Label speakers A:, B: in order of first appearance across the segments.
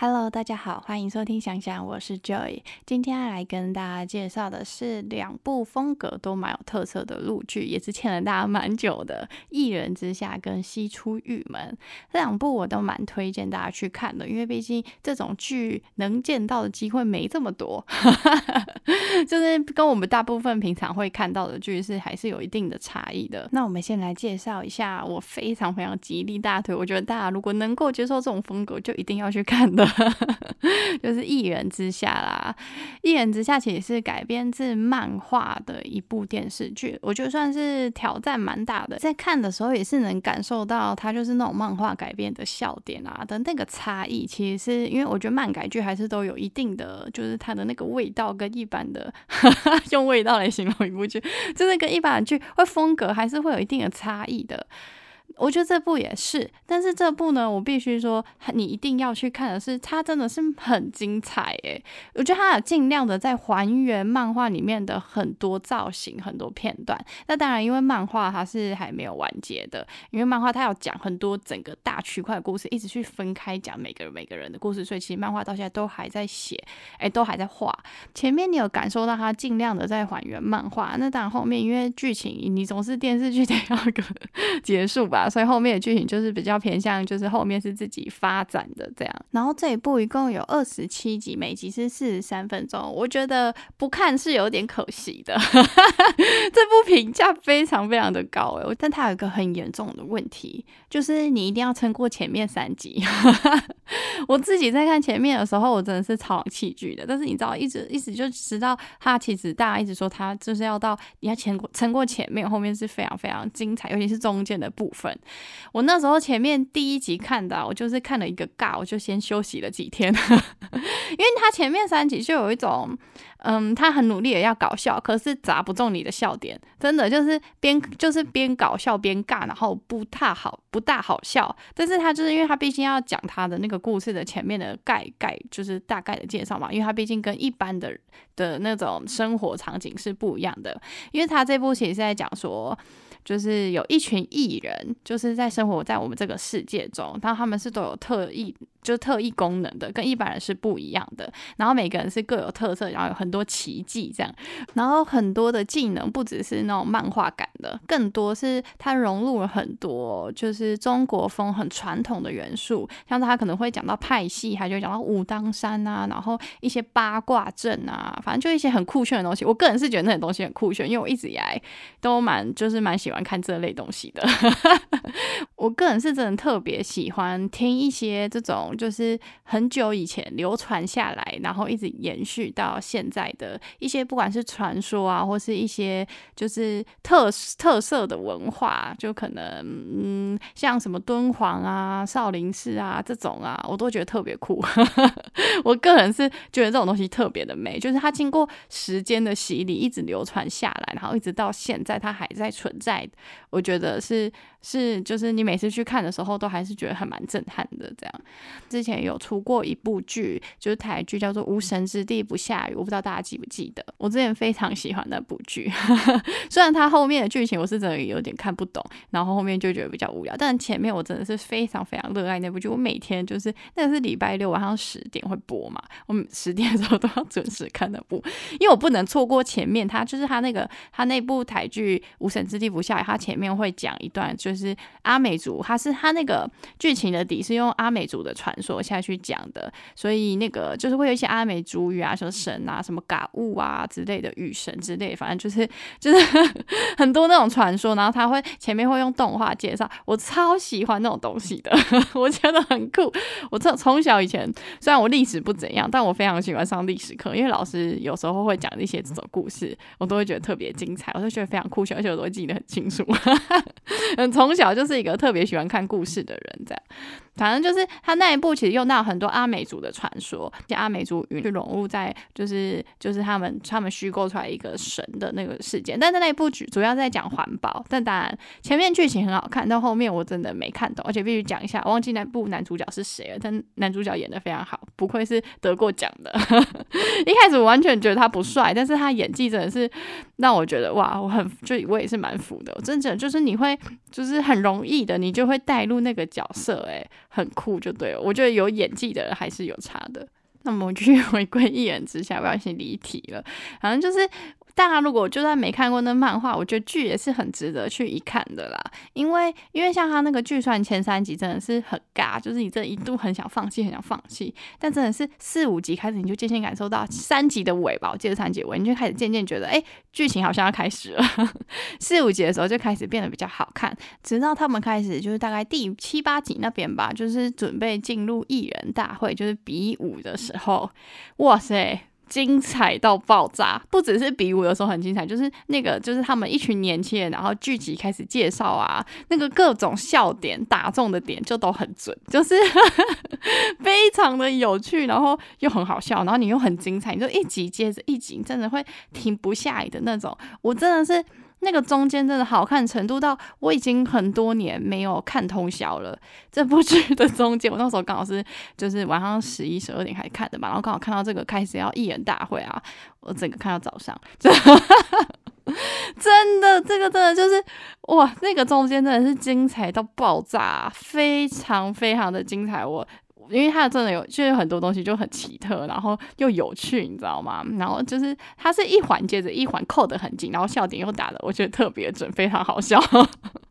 A: Hello，大家好，欢迎收听想想，我是 Joy。今天来跟大家介绍的是两部风格都蛮有特色的陆剧，也是欠了大家蛮久的《一人之下》跟《西出玉门》这两部，我都蛮推荐大家去看的，因为毕竟这种剧能见到的机会没这么多，就是跟我们大部分平常会看到的剧是还是有一定的差异的。那我们先来介绍一下，我非常非常极力大推，我觉得大家如果能够接受这种风格，就一定要去看的。就是一人之下啦，一人之下其实是改编自漫画的一部电视剧，我觉得算是挑战蛮大的。在看的时候也是能感受到它就是那种漫画改编的笑点啊的那个差异。其实是因为我觉得漫改剧还是都有一定的，就是它的那个味道跟一般的 用味道来形容一部剧，就是跟一般的剧会风格还是会有一定的差异的。我觉得这部也是，但是这部呢，我必须说，你一定要去看的是，它真的是很精彩诶。我觉得它有尽量的在还原漫画里面的很多造型、很多片段。那当然，因为漫画它是还没有完结的，因为漫画它要讲很多整个大区块的故事，一直去分开讲每个人每个人的故事，所以其实漫画到现在都还在写，哎，都还在画。前面你有感受到它尽量的在还原漫画，那当然后面因为剧情，你总是电视剧得要个 结束吧。所以后面的剧情就是比较偏向，就是后面是自己发展的这样。然后这一部一共有二十七集，每集是四十三分钟。我觉得不看是有点可惜的。这部评价非常非常的高哎，但它有一个很严重的问题，就是你一定要撑过前面三集。我自己在看前面的时候，我真的是超弃剧的。但是你知道，一直一直就知道，他其实大家一直说他就是要到你要撑过撑过前面，后面是非常非常精彩，尤其是中间的部分。我那时候前面第一集看的，我就是看了一个尬，我就先休息了几天，因为他前面三集就有一种。嗯，他很努力的要搞笑，可是砸不中你的笑点，真的就是边就是边搞笑边尬，然后不太好，不大好笑。但是他就是因为他毕竟要讲他的那个故事的前面的概概，就是大概的介绍嘛，因为他毕竟跟一般的的那种生活场景是不一样的，因为他这部其实是在讲说。就是有一群艺人，就是在生活在我们这个世界中，然后他们是都有特意，就特异功能的，跟一般人是不一样的。然后每个人是各有特色，然后有很多奇迹这样。然后很多的技能不只是那种漫画感的，更多是它融入了很多就是中国风很传统的元素，像他可能会讲到派系，还就讲到武当山啊，然后一些八卦阵啊，反正就一些很酷炫的东西。我个人是觉得那些东西很酷炫，因为我一直以来都蛮就是蛮喜欢。看这类东西的，我个人是真的特别喜欢听一些这种，就是很久以前流传下来，然后一直延续到现在的一些，不管是传说啊，或是一些就是特特色的文化，就可能嗯，像什么敦煌啊、少林寺啊这种啊，我都觉得特别酷。我个人是觉得这种东西特别的美，就是它经过时间的洗礼，一直流传下来，然后一直到现在，它还在存在。我觉得是。是，就是你每次去看的时候，都还是觉得还蛮震撼的。这样，之前有出过一部剧，就是台剧，叫做《无神之地不下雨》，我不知道大家记不记得。我之前非常喜欢那部剧，虽然它后面的剧情我是真的有点看不懂，然后后面就觉得比较无聊，但是前面我真的是非常非常热爱那部剧。我每天就是那是礼拜六晚上十点会播嘛，我们十点的时候都要准时看那部，因为我不能错过前面。它就是它那个它那部台剧《无神之地不下雨》，它前面会讲一段。就就是阿美族，它是它那个剧情的底是用阿美族的传说下去讲的，所以那个就是会有一些阿美族语啊，什么神啊，什么嘎物啊之类的雨神之类，反正就是就是 很多那种传说，然后他会前面会用动画介绍，我超喜欢那种东西的，我觉得很酷。我从从小以前虽然我历史不怎样，但我非常喜欢上历史课，因为老师有时候会讲一些这种故事，我都会觉得特别精彩，我就觉得非常酷炫，而且我都会记得很清楚。从小就是一个特别喜欢看故事的人，这样，反正就是他那一部其实用到很多阿美族的传说，阿美族语就融入在就是就是他们他们虚构出来一个神的那个事件，但是那一部剧主要在讲环保，但当然前面剧情很好看，到后面我真的没看懂，而且必须讲一下，忘记那部男主角是谁了，但男主角演的非常好。不愧是得过奖的。一开始我完全觉得他不帅，但是他演技真的是让我觉得哇，我很就我也是蛮服的。真的就是你会就是很容易的，你就会带入那个角色，诶，很酷就对了。我觉得有演技的人还是有差的。那么我就去 回归一人之下，不要先离题了。反正就是。大家如果就算没看过那漫画，我觉得剧也是很值得去一看的啦。因为因为像他那个剧，算前三集真的是很尬，就是你这一度很想放弃，很想放弃。但真的是四五集开始，你就渐渐感受到三集的尾吧，我记得三集尾，你就开始渐渐觉得，哎，剧情好像要开始了。四五集的时候就开始变得比较好看，直到他们开始就是大概第七八集那边吧，就是准备进入艺人大会，就是比武的时候，哇塞！精彩到爆炸，不只是比武的时候很精彩，就是那个就是他们一群年轻人，然后聚集开始介绍啊，那个各种笑点打中的点就都很准，就是 非常的有趣，然后又很好笑，然后你又很精彩，你就一集接着一集，真的会停不下来的那种，我真的是。那个中间真的好看程度到我已经很多年没有看通宵了。这部剧的中间，我那时候刚好是就是晚上十一十二点开始看的嘛，然后刚好看到这个开始要艺人大会啊，我整个看到早上，真的这个真的就是哇，那个中间真的是精彩到爆炸，非常非常的精彩，我。因为他真的有，就是很多东西就很奇特，然后又有趣，你知道吗？然后就是它是一环接着一环扣的很紧，然后笑点又打的，我觉得特别准，非常好笑。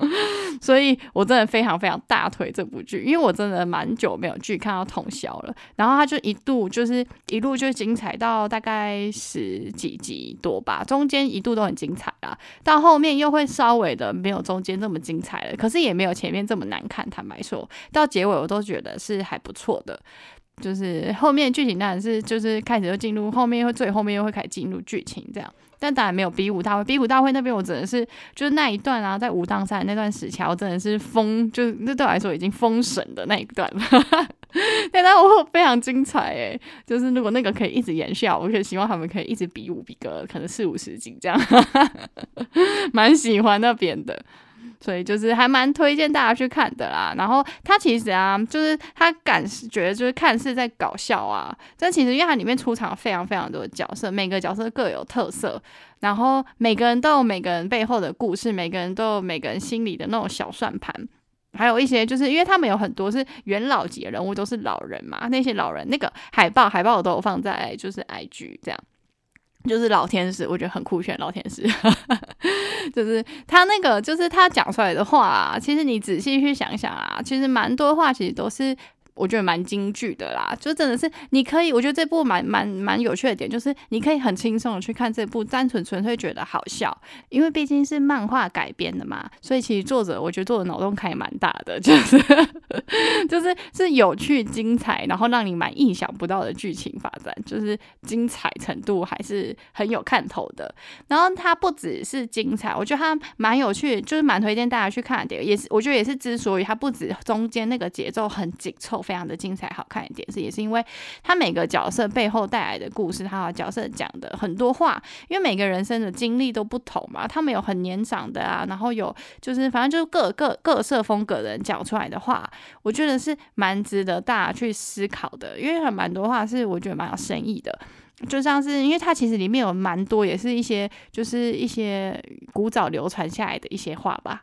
A: 所以我真的非常非常大推这部剧，因为我真的蛮久没有剧看到通宵了。然后它就一度就是一路就精彩到大概十几集多吧，中间一度都很精彩啦，到后面又会稍微的没有中间这么精彩了，可是也没有前面这么难看。坦白说，到结尾我都觉得是还不错的。就是后面剧情当然是就是开始就进入后面，会最后面又会开始进入剧情这样。但当然没有比武大会，比武大会那边我真的是就是那一段啊，在武当山那段时期，我真的是封，就是那对我来说已经封神的那一段了。那段我非常精彩诶，就是如果那个可以一直延续，我可以希望他们可以一直比武比个可能四五十集这样，蛮喜欢那边的。所以就是还蛮推荐大家去看的啦。然后他其实啊，就是他感觉就是看似在搞笑啊，但其实因为它里面出场非常非常多的角色，每个角色各有特色，然后每个人都有每个人背后的故事，每个人都有每个人心里的那种小算盘，还有一些就是因为他们有很多是元老级的人物，都是老人嘛，那些老人那个海报海报我都有放在就是 IG 这样。就是老天使，我觉得很酷炫。老天使，就是他那个，就是他讲出来的话，其实你仔细去想想啊，其实蛮多话，其实都是。我觉得蛮京剧的啦，就真的是你可以，我觉得这部蛮蛮蛮有趣的点，就是你可以很轻松的去看这部，单纯纯粹觉得好笑，因为毕竟是漫画改编的嘛，所以其实作者我觉得做的脑洞开蛮大的，就是就是是有趣精彩，然后让你蛮意想不到的剧情发展，就是精彩程度还是很有看头的。然后它不只是精彩，我觉得它蛮有趣，就是蛮推荐大家去看的，也是我觉得也是之所以它不止中间那个节奏很紧凑。非常的精彩好看一点是也是因为他每个角色背后带来的故事，他的角色讲的很多话，因为每个人生的经历都不同嘛，他们有很年长的啊，然后有就是反正就是各各各色风格的人讲出来的话，我觉得是蛮值得大家去思考的，因为很蛮多话是我觉得蛮有深意的。就像是，因为它其实里面有蛮多，也是一些就是一些古早流传下来的一些话吧。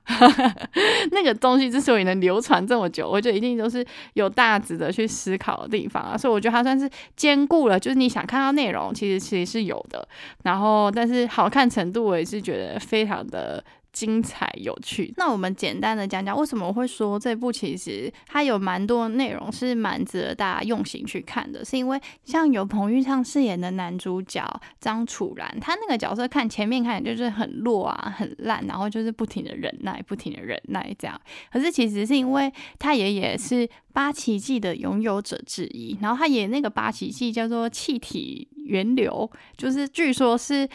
A: 那个东西之所以能流传这么久，我觉得一定都是有大值得去思考的地方啊。所以我觉得它算是兼顾了，就是你想看到内容，其实其实是有的。然后，但是好看程度，我也是觉得非常的。精彩有趣，那我们简单的讲讲为什么会说这部其实它有蛮多内容是蛮值得大家用心去看的，是因为像有彭昱畅饰演的男主角张楚岚，他那个角色看前面看就是很弱啊，很烂，然后就是不停的忍耐，不停的忍耐这样。可是其实是因为他爷爷是八奇迹的拥有者之一，然后他演那个八奇迹叫做气体源流，就是据说是。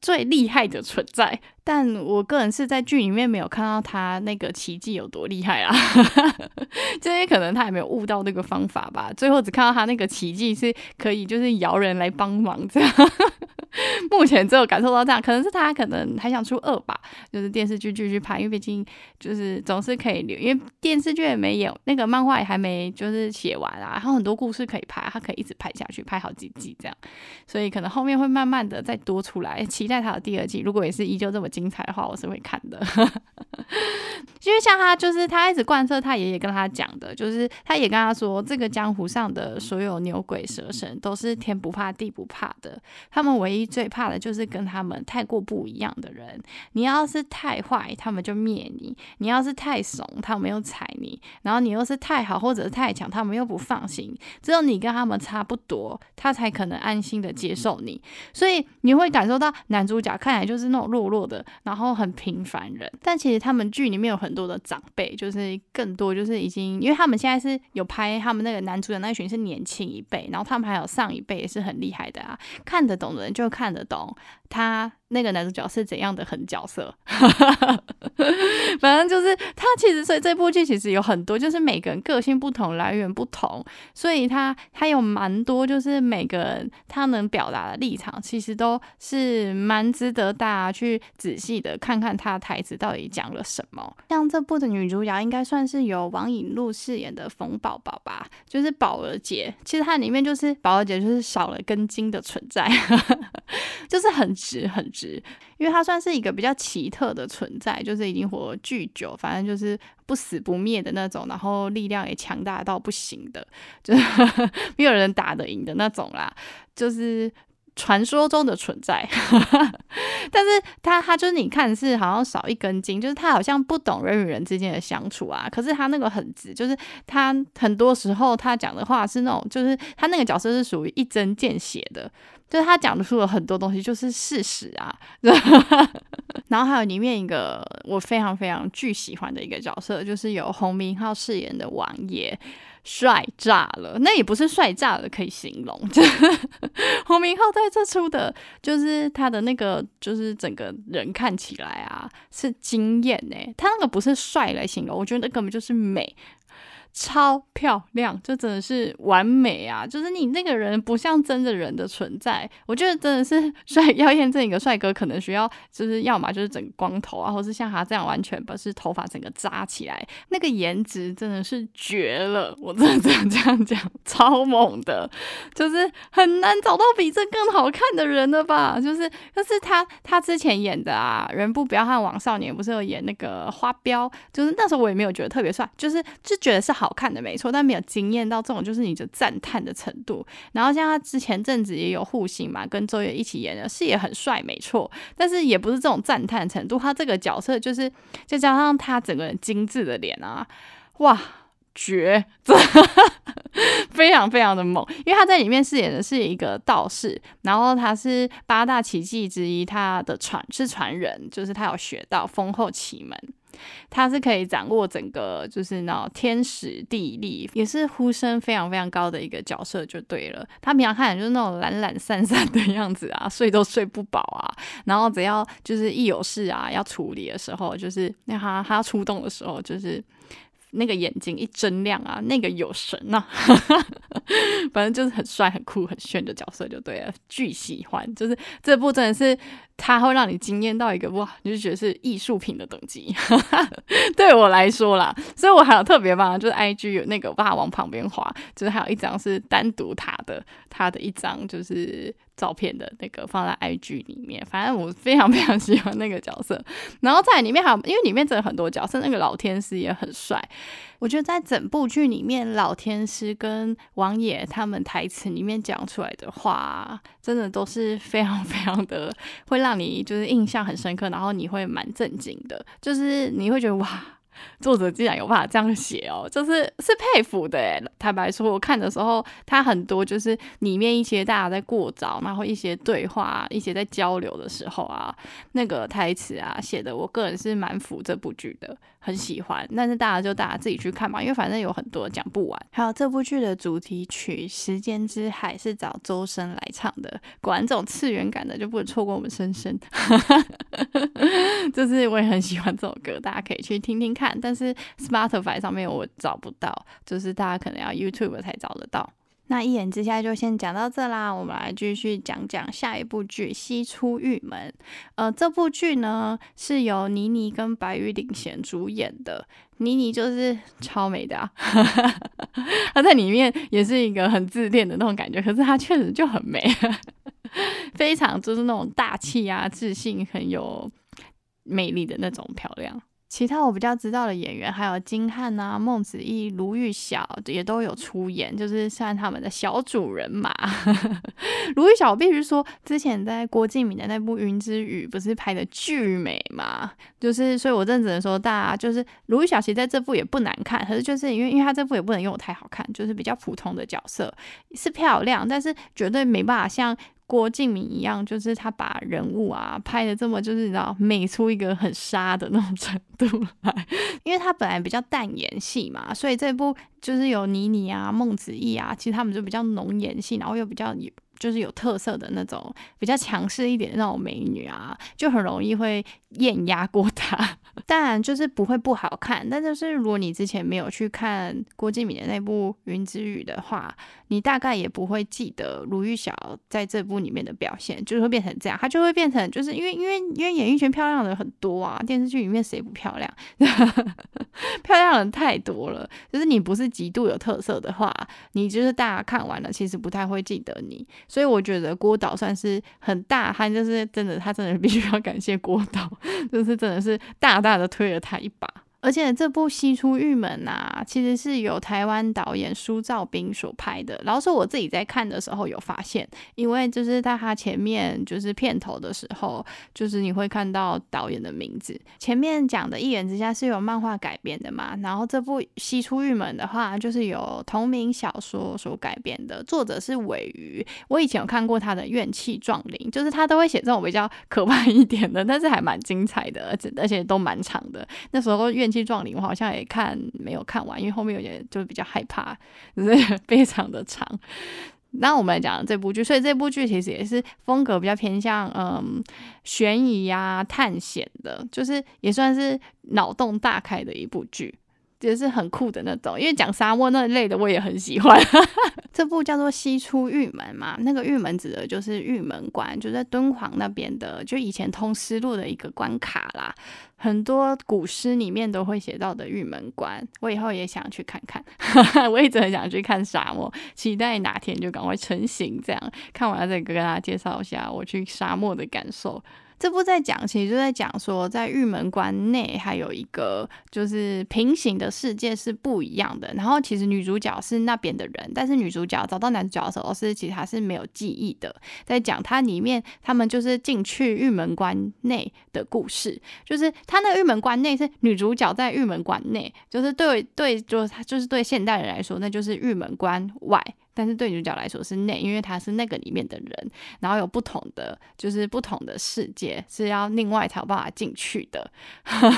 A: 最厉害的存在，但我个人是在剧里面没有看到他那个奇迹有多厉害啊，这些可能他还没有悟到那个方法吧。最后只看到他那个奇迹是可以就是摇人来帮忙这样。目前只有感受到这样，可能是他可能还想出二吧，就是电视剧继续拍，因为毕竟就是总是可以留，因为电视剧也没演，那个漫画也还没就是写完啊，然后很多故事可以拍，他可以一直拍下去，拍好几季这样，所以可能后面会慢慢的再多出来，期待他的第二季，如果也是依旧这么精彩的话，我是会看的。因为像他，就是他一直贯彻他爷爷跟他讲的，就是他也跟他说，这个江湖上的所有牛鬼蛇神都是天不怕地不怕的，他们唯一最怕的就是跟他们太过不一样的人。你要是太坏，他们就灭你；你要是太怂，他们又踩你；然后你又是太好或或者太强，他们又不放心。只有你跟他们差不多，他才可能安心的接受你。所以你会感受到男主角看起来就是那种弱弱的，然后很平凡人，但其实他们剧里面有很多的长辈，就是更多就是已经，因为他们现在是有拍他们那个男主角那一群是年轻一辈，然后他们还有上一辈也是很厉害的啊，看得懂的人就看得懂他。那个男主角是怎样的狠角色？反正就是他，其实所以这部剧其实有很多，就是每个人个性不同，来源不同，所以他他有蛮多，就是每个人他能表达的立场，其实都是蛮值得大家去仔细的看看他的台词到底讲了什么。像这部的女主角应该算是由王颖璐饰演的冯宝宝吧，就是宝儿姐。其实它里面就是宝儿姐，就是少了根筋的存在，就是很直很直。因为他算是一个比较奇特的存在，就是已经活了巨久，反正就是不死不灭的那种，然后力量也强大到不行的，就是 没有人打得赢的那种啦，就是传说中的存在。但是他他就是你看是好像少一根筋，就是他好像不懂人与人之间的相处啊。可是他那个很直，就是他很多时候他讲的话是那种，就是他那个角色是属于一针见血的。就是他讲的出了很多东西，就是事实啊。然后还有里面一个我非常非常巨喜欢的一个角色，就是由洪明浩饰演的王爷，帅炸了。那也不是帅炸了可以形容，就 洪明浩在这出的，就是他的那个，就是整个人看起来啊是惊艳呢。他那个不是帅来形容，我觉得那根本就是美。超漂亮，这真的是完美啊！就是你那个人不像真的人的存在，我觉得真的是帅。要验证一个帅哥，可能需要就是要么就是整个光头啊，或是像他这样完全把是头发整个扎起来，那个颜值真的是绝了！我真的这样这样讲，超猛的，就是很难找到比这更好看的人了吧？就是，但是他他之前演的啊，《人不彪悍枉少年》不是有演那个花彪，就是那时候我也没有觉得特别帅，就是就觉得是。好看的没错，但没有惊艳到这种就是你的赞叹的程度。然后像他之前阵子也有互信嘛，跟周也一起演的，是也很帅没错，但是也不是这种赞叹程度。他这个角色就是再加上他整个人精致的脸啊，哇，绝，非常非常的猛。因为他在里面饰演的是一个道士，然后他是八大奇迹之一，他的传是传人，就是他有学到丰厚奇门。他是可以掌握整个，就是那天时地利，也是呼声非常非常高的一个角色，就对了。他平常看起来就是那种懒懒散散的样子啊，睡都睡不饱啊，然后只要就是一有事啊要处理的时候，就是那他他出动的时候，就是那个眼睛一睁亮啊，那个有神呐，反正就是很帅、很酷、很炫的角色就对了，巨喜欢，就是这部真的是。它会让你惊艳到一个哇，你就觉得是艺术品的等级，对我来说啦，所以我还有特别棒，就是 I G 有那个把往旁边滑，就是还有一张是单独他的，他的一张就是照片的那个放在 I G 里面，反正我非常非常喜欢那个角色。然后在里面还有，因为里面真的很多角色，那个老天师也很帅。我觉得在整部剧里面，老天师跟王爷他们台词里面讲出来的话，真的都是非常非常的会让让你就是印象很深刻，然后你会蛮震惊的，就是你会觉得哇。作者竟然有办法这样写哦，就是是佩服的诶。坦白说，我看的时候，他很多就是里面一些大家在过招，然后一些对话，一些在交流的时候啊，那个台词啊写的，我个人是蛮服这部剧的，很喜欢。但是大家就大家自己去看嘛，因为反正有很多讲不完。还有这部剧的主题曲《时间之海》是找周深来唱的，果然这种次元感的就不能错过我们深深。就是我也很喜欢这首歌，大家可以去听听看。但是 Spotify 上面我找不到，就是大家可能要 YouTube 才找得到。那一眼之下就先讲到这啦，我们来继续讲讲下一部剧《西出玉门》。呃，这部剧呢是由倪妮跟白玉领衔主演的。倪妮就是超美的，啊，她在里面也是一个很自恋的那种感觉，可是她确实就很美，非常就是那种大气啊、自信、很有魅力的那种漂亮。其他我比较知道的演员还有金瀚啊、孟子义、卢玉晓也都有出演，就是算他们的小主人嘛。卢玉晓必须说，之前在郭敬明的那部《云之羽》不是拍的巨美嘛，就是所以我真只能说，大家就是卢玉晓其实在这部也不难看，可是就是因为因为他这部也不能用太好看，就是比较普通的角色是漂亮，但是绝对没办法像。郭敬明一样，就是他把人物啊拍的这么，就是你知道美出一个很沙的那种程度来，因为他本来比较淡颜系嘛，所以这部就是有倪妮啊、孟子义啊，其实他们就比较浓颜系，然后又比较有。就是有特色的那种，比较强势一点的那种美女啊，就很容易会艳压过他。当然，就是不会不好看，但就是如果你之前没有去看郭敬明的那部《云之羽》的话，你大概也不会记得卢玉晓在这部里面的表现，就是会变成这样。她就会变成，就是因为因为因为演艺圈漂亮的很多啊，电视剧里面谁不漂亮？漂亮人太多了。就是你不是极度有特色的话，你就是大家看完了，其实不太会记得你。所以我觉得郭导算是很大他，就是真的，他真的必须要感谢郭导，就是真的是大大的推了他一把。而且这部《西出玉门》呐，其实是由台湾导演苏兆斌所拍的。然后说我自己在看的时候有发现，因为就是在他前面就是片头的时候，就是你会看到导演的名字。前面讲的《一人之下》是由漫画改编的嘛，然后这部《西出玉门》的话，就是由同名小说所改编的，作者是尾鱼。我以前有看过他的《怨气撞灵》，就是他都会写这种比较可怕一点的，但是还蛮精彩的，而且而且都蛮长的。那时候怨。气壮林，我好像也看没有看完，因为后面有点就比较害怕，就是 非常的长。那我们来讲这部剧，所以这部剧其实也是风格比较偏向嗯悬疑呀、探险的，就是也算是脑洞大开的一部剧。也是很酷的那种，因为讲沙漠那类的我也很喜欢。这部叫做《西出玉门》嘛，那个玉门指的就是玉门关，就在敦煌那边的，就以前通丝路的一个关卡啦。很多古诗里面都会写到的玉门关，我以后也想去看看。我一直很想去看沙漠，期待哪天就赶快成型。这样看完再跟大家介绍一下我去沙漠的感受。这部在讲，其实就在讲说，在玉门关内还有一个就是平行的世界是不一样的。然后其实女主角是那边的人，但是女主角找到男主角的时候是其实她是没有记忆的。在讲它里面，他们就是进去玉门关内的故事，就是他那玉门关内是女主角在玉门关内，就是对对，就是就是对现代人来说，那就是玉门关外。但是对女主角来说是内，因为她是那个里面的人，然后有不同的，就是不同的世界是要另外才有办法进去的。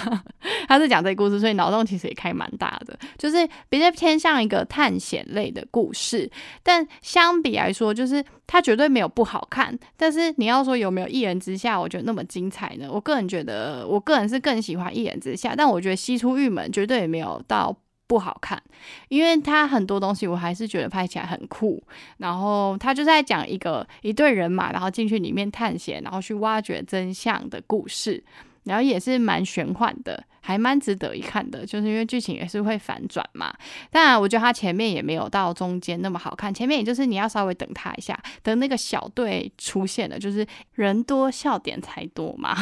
A: 他是讲这个故事，所以脑洞其实也开蛮大的，就是比较偏向一个探险类的故事。但相比来说，就是它绝对没有不好看。但是你要说有没有一人之下，我觉得那么精彩呢？我个人觉得，我个人是更喜欢一人之下，但我觉得西出玉门绝对也没有到。不好看，因为他很多东西我还是觉得拍起来很酷。然后他就在讲一个一队人马，然后进去里面探险，然后去挖掘真相的故事，然后也是蛮玄幻的。还蛮值得一看的，就是因为剧情也是会反转嘛。当然，我觉得它前面也没有到中间那么好看，前面也就是你要稍微等它一下，等那个小队出现了，就是人多笑点才多嘛。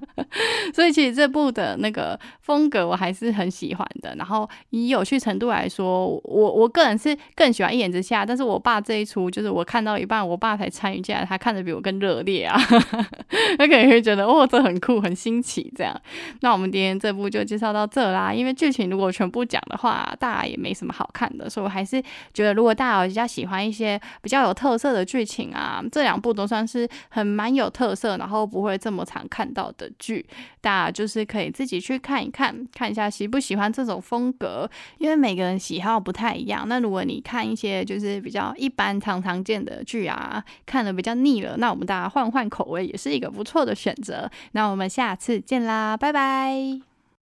A: 所以其实这部的那个风格我还是很喜欢的。然后以有趣程度来说，我我个人是更喜欢一眼之下，但是我爸这一出就是我看到一半，我爸才参与进来，他看的比我更热烈啊。他可能会觉得哦，这很酷，很新奇这样。那我们今天这。这部就介绍到这啦，因为剧情如果全部讲的话，大家也没什么好看的，所以我还是觉得，如果大家比较喜欢一些比较有特色的剧情啊，这两部都算是很蛮有特色，然后不会这么常看到的剧，大家就是可以自己去看一看，看一下喜不喜欢这种风格，因为每个人喜好不太一样。那如果你看一些就是比较一般常常见的剧啊，看的比较腻了，那我们大家换换口味也是一个不错的选择。那我们下次见啦，拜拜。